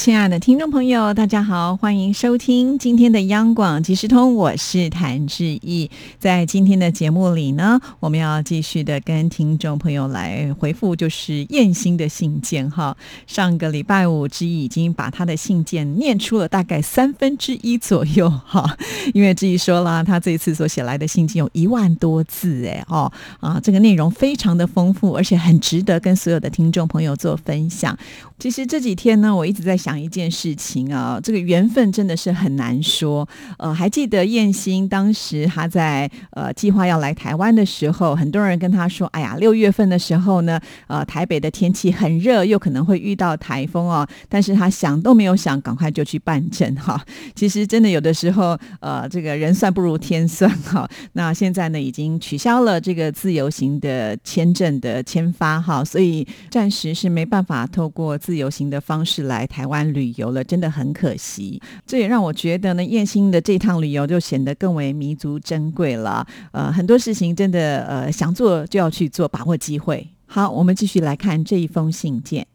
亲爱的听众朋友，大家好，欢迎收听今天的央广即时通，我是谭志毅。在今天的节目里呢，我们要继续的跟听众朋友来回复，就是燕心的信件哈。上个礼拜五，志毅已经把他的信件念出了大概三分之一左右哈，因为志毅说了，他这一次所写来的信件有一万多字哎哦啊，这个内容非常的丰富，而且很值得跟所有的听众朋友做分享。其实这几天呢，我一直在想一件事情啊，这个缘分真的是很难说。呃，还记得燕兴当时他在呃计划要来台湾的时候，很多人跟他说：“哎呀，六月份的时候呢，呃，台北的天气很热，又可能会遇到台风哦。”但是他想都没有想，赶快就去办证哈。其实真的有的时候，呃，这个人算不如天算哈。那现在呢，已经取消了这个自由行的签证的签发哈，所以暂时是没办法透过。自由行的方式来台湾旅游了，真的很可惜。这也让我觉得呢，燕兴的这趟旅游就显得更为弥足珍贵了。呃，很多事情真的呃想做就要去做，把握机会。好，我们继续来看这一封信件。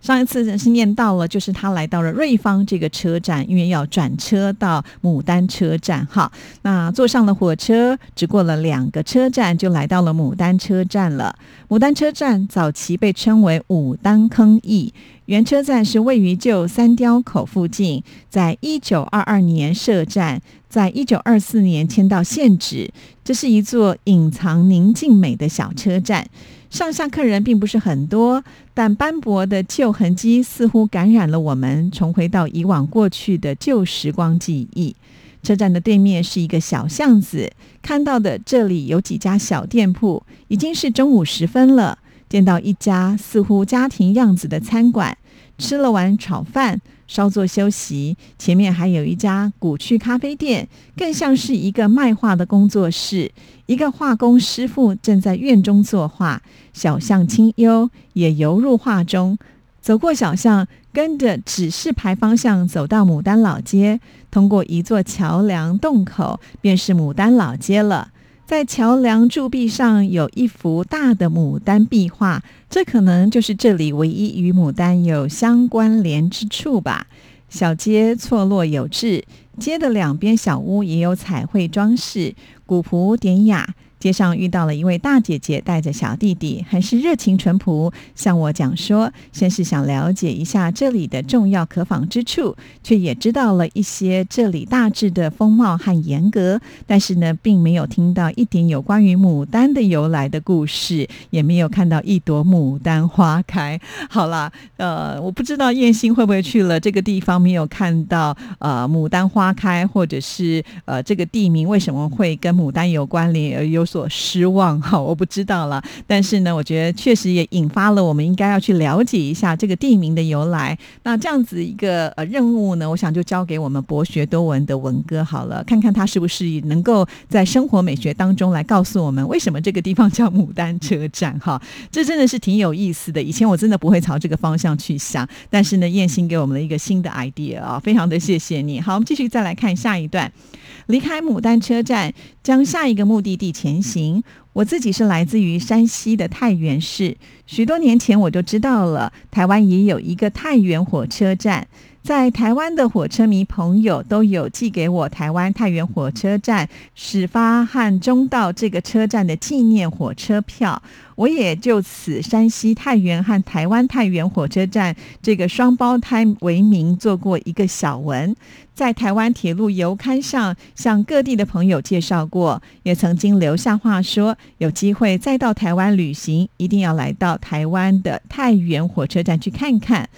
上一次是念到了，就是他来到了瑞芳这个车站，因为要转车到牡丹车站。哈，那坐上了火车，只过了两个车站，就来到了牡丹车站了。牡丹车站早期被称为武丹坑驿，原车站是位于旧三雕口附近，在一九二二年设站，在一九二四年迁到现址。这是一座隐藏宁静美的小车站。上下客人并不是很多，但斑驳的旧痕迹似乎感染了我们，重回到以往过去的旧时光记忆。车站的对面是一个小巷子，看到的这里有几家小店铺。已经是中午时分了，见到一家似乎家庭样子的餐馆，吃了碗炒饭。稍作休息，前面还有一家古趣咖啡店，更像是一个卖画的工作室。一个画工师傅正在院中作画，小巷清幽，也游入画中。走过小巷，跟着指示牌方向走到牡丹老街，通过一座桥梁洞口，便是牡丹老街了。在桥梁柱壁上有一幅大的牡丹壁画，这可能就是这里唯一与牡丹有相关联之处吧。小街错落有致，街的两边小屋也有彩绘装饰，古朴典雅。街上遇到了一位大姐姐，带着小弟弟，很是热情淳朴，向我讲说，先是想了解一下这里的重要可访之处，却也知道了一些这里大致的风貌和严格，但是呢，并没有听到一点有关于牡丹的由来的故事，也没有看到一朵牡丹花开。好啦，呃，我不知道燕心会不会去了这个地方，没有看到呃牡丹花开，或者是呃这个地名为什么会跟牡丹有关联而有。所失望哈，我不知道了。但是呢，我觉得确实也引发了我们应该要去了解一下这个地名的由来。那这样子一个呃任务呢，我想就交给我们博学多闻的文哥好了，看看他是不是能够在生活美学当中来告诉我们为什么这个地方叫牡丹车站哈。这真的是挺有意思的。以前我真的不会朝这个方向去想，但是呢，燕心给我们了一个新的 idea 啊，非常的谢谢你。好，我们继续再来看下一段。离开牡丹车站，将下一个目的地前行。我自己是来自于山西的太原市，许多年前我就知道了，台湾也有一个太原火车站。在台湾的火车迷朋友都有寄给我台湾太原火车站始发和终到这个车站的纪念火车票，我也就此山西太原和台湾太原火车站这个双胞胎为名做过一个小文，在台湾铁路游刊上向各地的朋友介绍过，也曾经留下话说，有机会再到台湾旅行，一定要来到台湾的太原火车站去看看。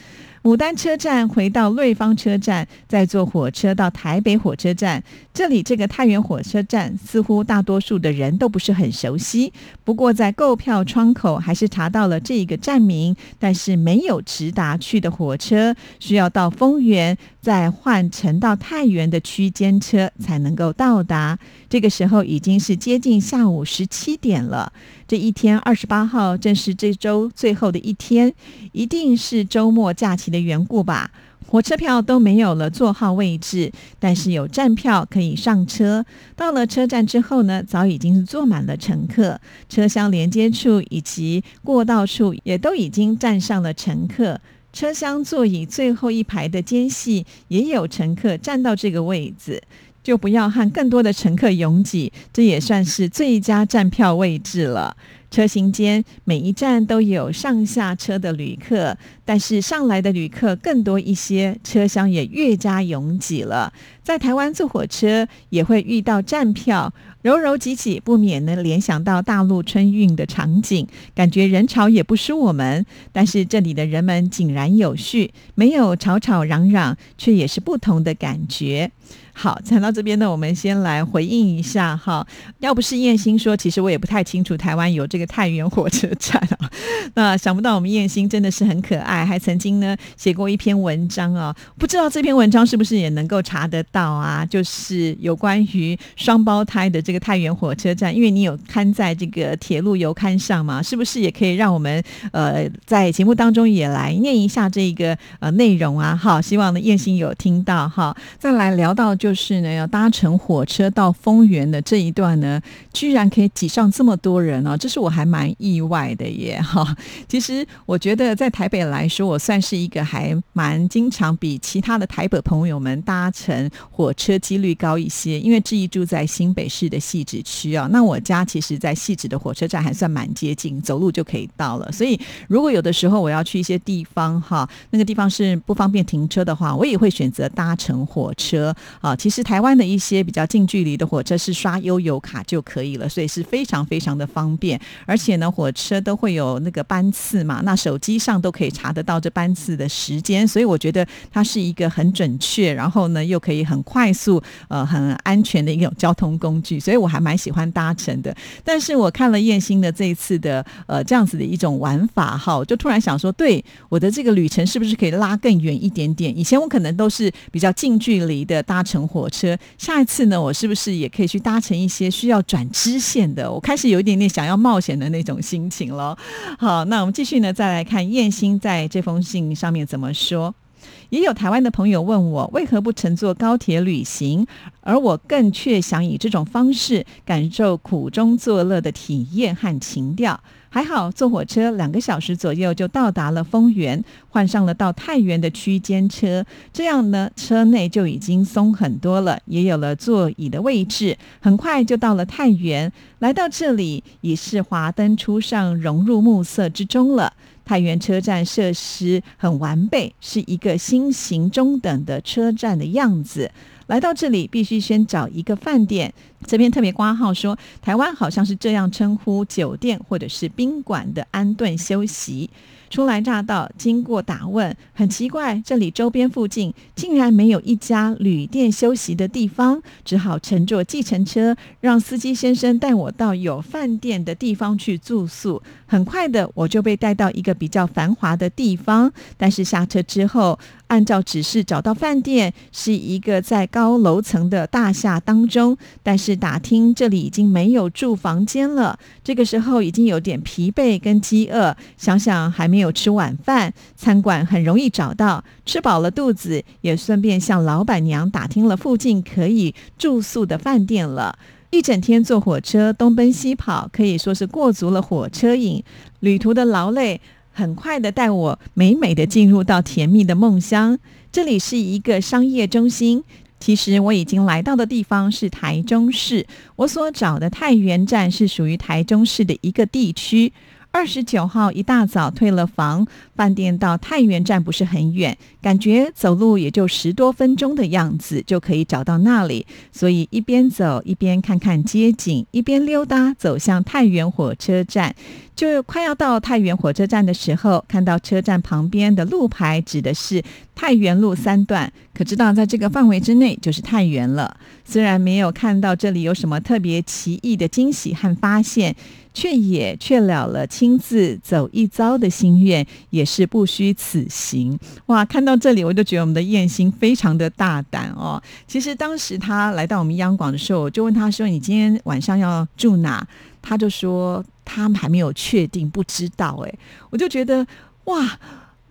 牡丹车站回到瑞芳车站，再坐火车到台北火车站。这里这个太原火车站似乎大多数的人都不是很熟悉，不过在购票窗口还是查到了这一个站名，但是没有直达去的火车，需要到丰原再换乘到太原的区间车才能够到达。这个时候已经是接近下午十七点了。这一天二十八号正是这周最后的一天，一定是周末假期的缘故吧。火车票都没有了座号位置，但是有站票可以上车。到了车站之后呢，早已经是坐满了乘客，车厢连接处以及过道处也都已经站上了乘客。车厢座椅最后一排的间隙也有乘客站到这个位置。就不要和更多的乘客拥挤，这也算是最佳站票位置了。车型间每一站都有上下车的旅客，但是上来的旅客更多一些，车厢也越加拥挤了。在台湾坐火车也会遇到站票，柔柔挤挤，不免能联想到大陆春运的场景，感觉人潮也不输我们。但是这里的人们井然有序，没有吵吵嚷嚷，却也是不同的感觉。好，讲到这边呢，我们先来回应一下哈。要不是燕兴说，其实我也不太清楚台湾有这个太原火车站啊。那想不到我们燕兴真的是很可爱，还曾经呢写过一篇文章啊。不知道这篇文章是不是也能够查得到啊？就是有关于双胞胎的这个太原火车站，因为你有刊在这个铁路游刊上嘛，是不是也可以让我们呃在节目当中也来念一下这个呃内容啊？好，希望呢燕兴有听到哈。再来聊到就。就是呢，要搭乘火车到丰原的这一段呢，居然可以挤上这么多人哦，这是我还蛮意外的耶 哈。其实我觉得在台北来说，我算是一个还蛮经常比其他的台北朋友们搭乘火车几率高一些，因为志毅住在新北市的汐止区啊。那我家其实，在汐止的火车站还算蛮接近，走路就可以到了。所以如果有的时候我要去一些地方哈，那个地方是不方便停车的话，我也会选择搭乘火车啊。其实台湾的一些比较近距离的火车是刷悠游卡就可以了，所以是非常非常的方便。而且呢，火车都会有那个班次嘛，那手机上都可以查得到这班次的时间，所以我觉得它是一个很准确，然后呢又可以很快速、呃很安全的一种交通工具，所以我还蛮喜欢搭乘的。但是我看了燕兴的这一次的呃这样子的一种玩法哈，就突然想说，对我的这个旅程是不是可以拉更远一点点？以前我可能都是比较近距离的搭乘。火车，下一次呢，我是不是也可以去搭乘一些需要转支线的？我开始有一点点想要冒险的那种心情了。好，那我们继续呢，再来看燕兴在这封信上面怎么说。也有台湾的朋友问我，为何不乘坐高铁旅行？而我更却想以这种方式感受苦中作乐的体验和情调。还好坐火车两个小时左右就到达了丰原，换上了到太原的区间车，这样呢车内就已经松很多了，也有了座椅的位置，很快就到了太原。来到这里已是华灯初上，融入暮色之中了。太原车站设施很完备，是一个新型中等的车站的样子。来到这里，必须先找一个饭店。这边特别挂号说，台湾好像是这样称呼酒店或者是宾馆的安顿休息。初来乍到，经过打问，很奇怪，这里周边附近竟然没有一家旅店休息的地方，只好乘坐计程车，让司机先生带我到有饭店的地方去住宿。很快的，我就被带到一个比较繁华的地方，但是下车之后，按照指示找到饭店，是一个在高楼层的大厦当中，但是打听这里已经没有住房间了。这个时候已经有点疲惫跟饥饿，想想还没有吃晚饭，餐馆很容易找到。吃饱了肚子，也顺便向老板娘打听了附近可以住宿的饭店了。一整天坐火车东奔西跑，可以说是过足了火车瘾。旅途的劳累，很快的带我美美的进入到甜蜜的梦乡。这里是一个商业中心。其实我已经来到的地方是台中市，我所找的太原站是属于台中市的一个地区。二十九号一大早退了房，饭店到太原站不是很远，感觉走路也就十多分钟的样子就可以找到那里，所以一边走一边看看街景，一边溜达走向太原火车站。就快要到太原火车站的时候，看到车站旁边的路牌指的是太原路三段，可知道在这个范围之内就是太原了。虽然没有看到这里有什么特别奇异的惊喜和发现，却也却了了亲自走一遭的心愿，也是不虚此行。哇，看到这里我就觉得我们的燕心非常的大胆哦。其实当时他来到我们央广的时候，我就问他说：“你今天晚上要住哪？”他就说。他们还没有确定，不知道哎，我就觉得哇。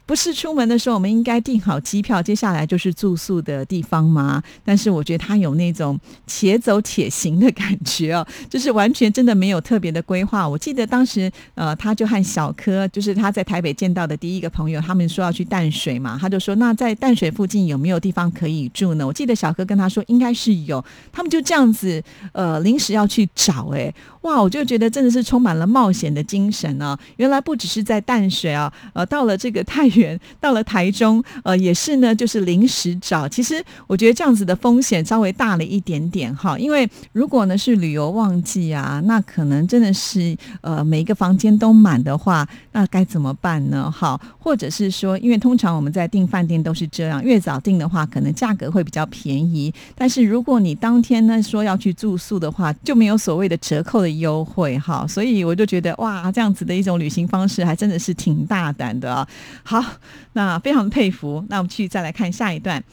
不是出门的时候，我们应该订好机票，接下来就是住宿的地方吗？但是我觉得他有那种且走且行的感觉哦，就是完全真的没有特别的规划。我记得当时呃，他就和小柯，就是他在台北见到的第一个朋友，他们说要去淡水嘛，他就说那在淡水附近有没有地方可以住呢？我记得小柯跟他说应该是有，他们就这样子呃临时要去找，哎哇，我就觉得真的是充满了冒险的精神呢。原来不只是在淡水啊，呃，到了这个 太。到了台中，呃，也是呢，就是临时找。其实我觉得这样子的风险稍微大了一点点哈，因为如果呢是旅游旺季啊，那可能真的是呃每一个房间都满的话，那该怎么办呢？好，或者是说，因为通常我们在订饭店都是这样，越早订的话，可能价格会比较便宜。但是如果你当天呢说要去住宿的话，就没有所谓的折扣的优惠哈。所以我就觉得哇，这样子的一种旅行方式还真的是挺大胆的啊。好。那非常佩服。那我们继续再来看下一段。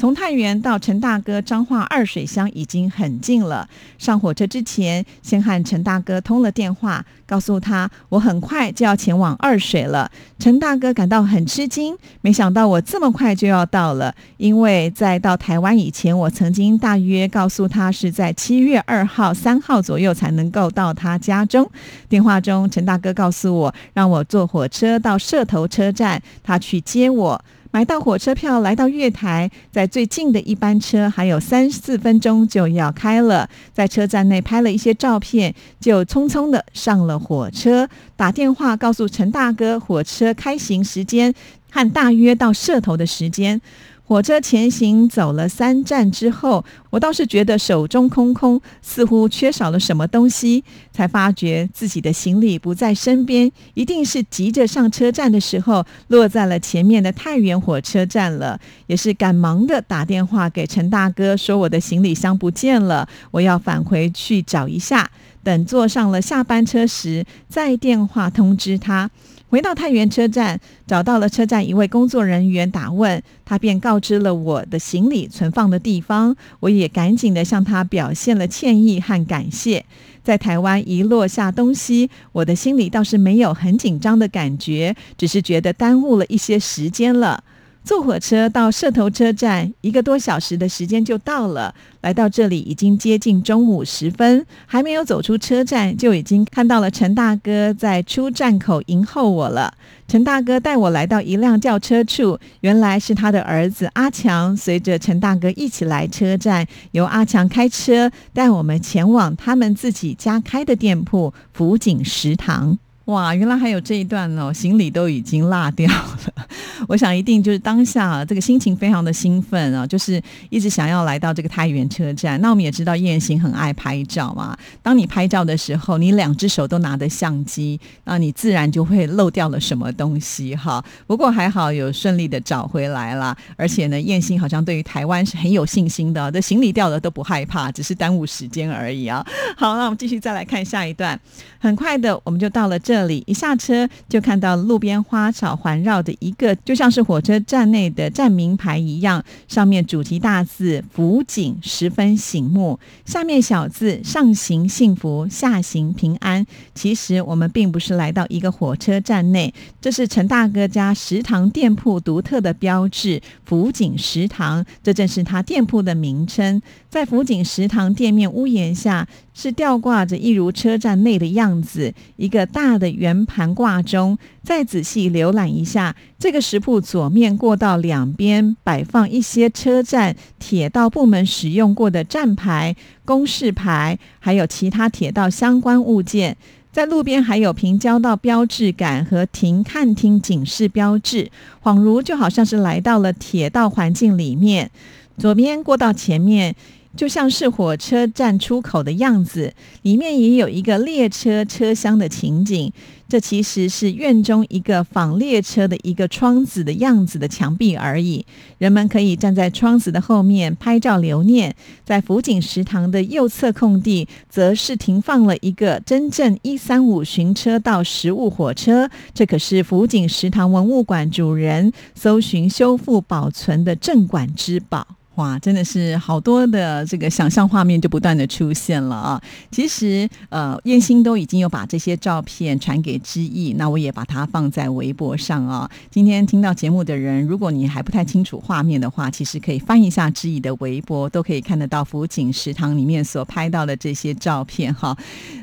从太原到陈大哥彰化二水乡已经很近了。上火车之前，先和陈大哥通了电话，告诉他我很快就要前往二水了。陈大哥感到很吃惊，没想到我这么快就要到了。因为在到台湾以前，我曾经大约告诉他是在七月二号、三号左右才能够到他家中。电话中，陈大哥告诉我，让我坐火车到社头车站，他去接我。买到火车票，来到月台，在最近的一班车还有三四分钟就要开了，在车站内拍了一些照片，就匆匆的上了火车，打电话告诉陈大哥火车开行时间和大约到社头的时间。火车前行走了三站之后，我倒是觉得手中空空，似乎缺少了什么东西，才发觉自己的行李不在身边，一定是急着上车站的时候落在了前面的太原火车站了。也是赶忙的打电话给陈大哥，说我的行李箱不见了，我要返回去找一下。等坐上了下班车时，再电话通知他。回到太原车站，找到了车站一位工作人员，打问他，便告知了我的行李存放的地方。我也赶紧的向他表现了歉意和感谢。在台湾一落下东西，我的心里倒是没有很紧张的感觉，只是觉得耽误了一些时间了。坐火车到社头车站，一个多小时的时间就到了。来到这里已经接近中午时分，还没有走出车站，就已经看到了陈大哥在出站口迎候我了。陈大哥带我来到一辆轿车处，原来是他的儿子阿强，随着陈大哥一起来车站，由阿强开车带我们前往他们自己家开的店铺福景食堂。哇，原来还有这一段哦，行李都已经落掉了。我想一定就是当下这个心情非常的兴奋啊，就是一直想要来到这个太原车站。那我们也知道燕行很爱拍照嘛，当你拍照的时候，你两只手都拿着相机，那你自然就会漏掉了什么东西哈。不过还好有顺利的找回来了，而且呢，燕行好像对于台湾是很有信心的，这行李掉了都不害怕，只是耽误时间而已啊。好，那我们继续再来看下一段，很快的我们就到了这。这里一下车就看到路边花草环绕的一个，就像是火车站内的站名牌一样，上面主题大字“福景”十分醒目，下面小字“上行幸福，下行平安”。其实我们并不是来到一个火车站内，这是陈大哥家食堂店铺独特的标志——福景食堂，这正是他店铺的名称。在福景食堂店面屋檐下。是吊挂着一如车站内的样子，一个大的圆盘挂钟。再仔细浏览一下，这个食铺左面过道两边摆放一些车站铁道部门使用过的站牌、公示牌，还有其他铁道相关物件。在路边还有平交道标志杆和停看厅警示标志，恍如就好像是来到了铁道环境里面。左边过道前面。就像是火车站出口的样子，里面也有一个列车车厢的情景。这其实是院中一个仿列车的一个窗子的样子的墙壁而已。人们可以站在窗子的后面拍照留念。在福井食堂的右侧空地，则是停放了一个真正一三五巡车道实物火车。这可是福井食堂文物馆主人搜寻、修复、保存的镇馆之宝。哇，真的是好多的这个想象画面就不断的出现了啊！其实呃，燕心都已经有把这些照片传给知意，那我也把它放在微博上啊。今天听到节目的人，如果你还不太清楚画面的话，其实可以翻一下知意的微博，都可以看得到福景食堂里面所拍到的这些照片哈。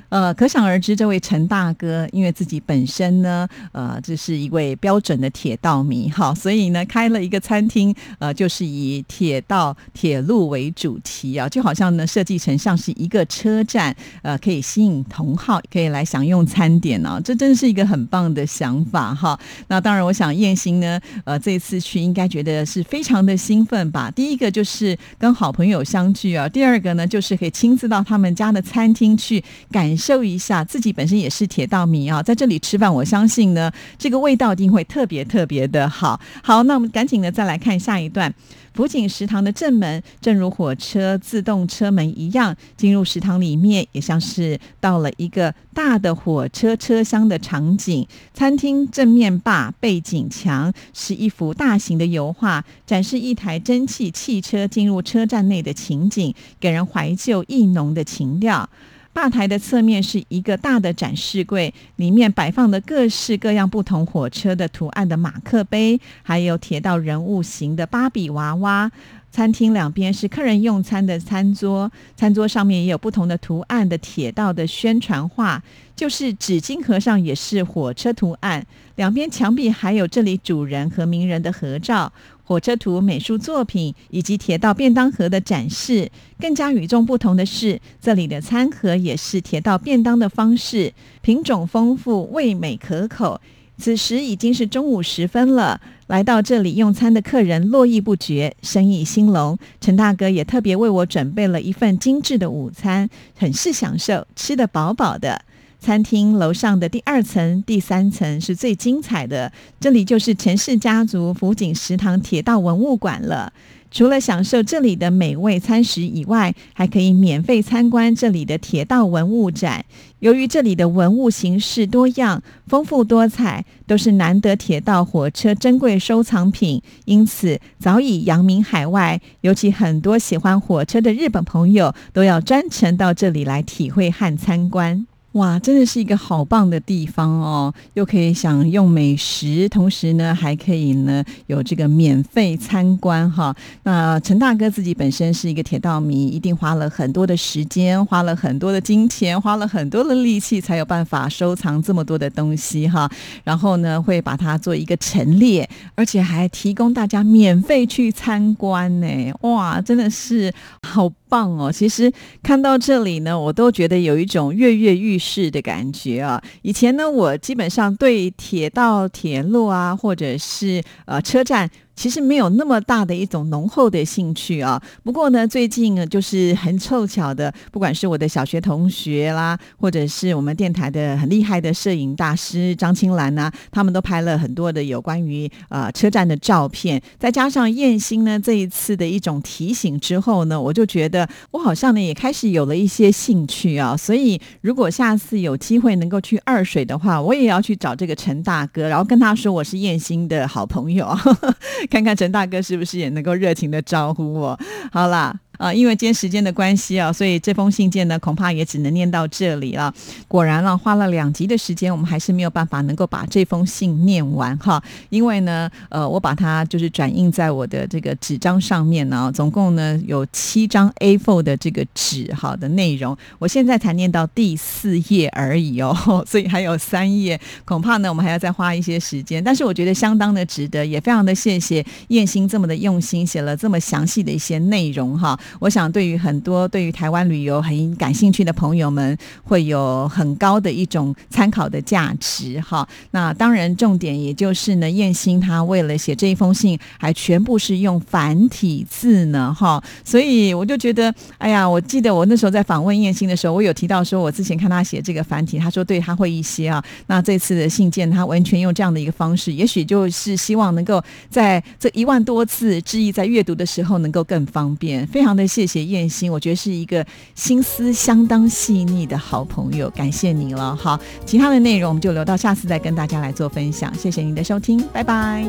呃，可想而知，这位陈大哥因为自己本身呢，呃，这是一位标准的铁道迷哈，所以呢，开了一个餐厅，呃，就是以铁道、铁路为主题啊，就好像呢，设计成像是一个车站，呃，可以吸引同好可以来享用餐点呢，这真是一个很棒的想法哈。那当然，我想燕兴呢，呃，这次去应该觉得是非常的兴奋吧。第一个就是跟好朋友相聚啊，第二个呢，就是可以亲自到他们家的餐厅去感。受一下，自己本身也是铁道迷啊，在这里吃饭，我相信呢，这个味道一定会特别特别的好。好，那我们赶紧的再来看下一段。福景食堂的正门，正如火车自动车门一样，进入食堂里面，也像是到了一个大的火车车厢的场景。餐厅正面坝背景墙是一幅大型的油画，展示一台蒸汽汽车进入车站内的情景，给人怀旧意浓的情调。吧台的侧面是一个大的展示柜，里面摆放的各式各样不同火车的图案的马克杯，还有铁道人物型的芭比娃娃。餐厅两边是客人用餐的餐桌，餐桌上面也有不同的图案的铁道的宣传画，就是纸巾盒上也是火车图案。两边墙壁还有这里主人和名人的合照。火车图、美术作品以及铁道便当盒的展示，更加与众不同的是，这里的餐盒也是铁道便当的方式，品种丰富，味美可口。此时已经是中午时分了，来到这里用餐的客人络绎不绝，生意兴隆。陈大哥也特别为我准备了一份精致的午餐，很是享受，吃得饱饱的。餐厅楼上的第二层、第三层是最精彩的，这里就是陈氏家族福景食堂铁道文物馆了。除了享受这里的美味餐食以外，还可以免费参观这里的铁道文物展。由于这里的文物形式多样、丰富多彩，都是难得铁道火车珍贵收藏品，因此早已扬名海外。尤其很多喜欢火车的日本朋友，都要专程到这里来体会和参观。哇，真的是一个好棒的地方哦！又可以享用美食，同时呢，还可以呢有这个免费参观哈。那陈大哥自己本身是一个铁道迷，一定花了很多的时间，花了很多的金钱，花了很多的力气，才有办法收藏这么多的东西哈。然后呢，会把它做一个陈列，而且还提供大家免费去参观呢。哇，真的是好。棒哦！其实看到这里呢，我都觉得有一种跃跃欲试的感觉啊。以前呢，我基本上对铁道、铁路啊，或者是呃车站。其实没有那么大的一种浓厚的兴趣啊。不过呢，最近呢，就是很凑巧的，不管是我的小学同学啦，或者是我们电台的很厉害的摄影大师张青兰呐，他们都拍了很多的有关于呃车站的照片。再加上燕兴呢这一次的一种提醒之后呢，我就觉得我好像呢也开始有了一些兴趣啊。所以如果下次有机会能够去二水的话，我也要去找这个陈大哥，然后跟他说我是燕兴的好朋友。看看陈大哥是不是也能够热情的招呼我？好啦。啊，因为今天时间的关系啊，所以这封信件呢，恐怕也只能念到这里了。果然了，花了两集的时间，我们还是没有办法能够把这封信念完哈。因为呢，呃，我把它就是转印在我的这个纸张上面呢，总共呢有七张 A4 的这个纸哈的内容，我现在才念到第四页而已哦，所以还有三页，恐怕呢我们还要再花一些时间。但是我觉得相当的值得，也非常的谢谢燕心这么的用心写了这么详细的一些内容哈。我想对于很多对于台湾旅游很感兴趣的朋友们，会有很高的一种参考的价值哈。那当然，重点也就是呢，燕兴他为了写这一封信，还全部是用繁体字呢哈。所以我就觉得，哎呀，我记得我那时候在访问燕兴的时候，我有提到说，我之前看他写这个繁体，他说对他会一些啊。那这次的信件，他完全用这样的一个方式，也许就是希望能够在这一万多字致意在阅读的时候能够更方便。非常那谢谢燕心，我觉得是一个心思相当细腻的好朋友，感谢你了。好，其他的内容我们就留到下次再跟大家来做分享。谢谢您的收听，拜拜。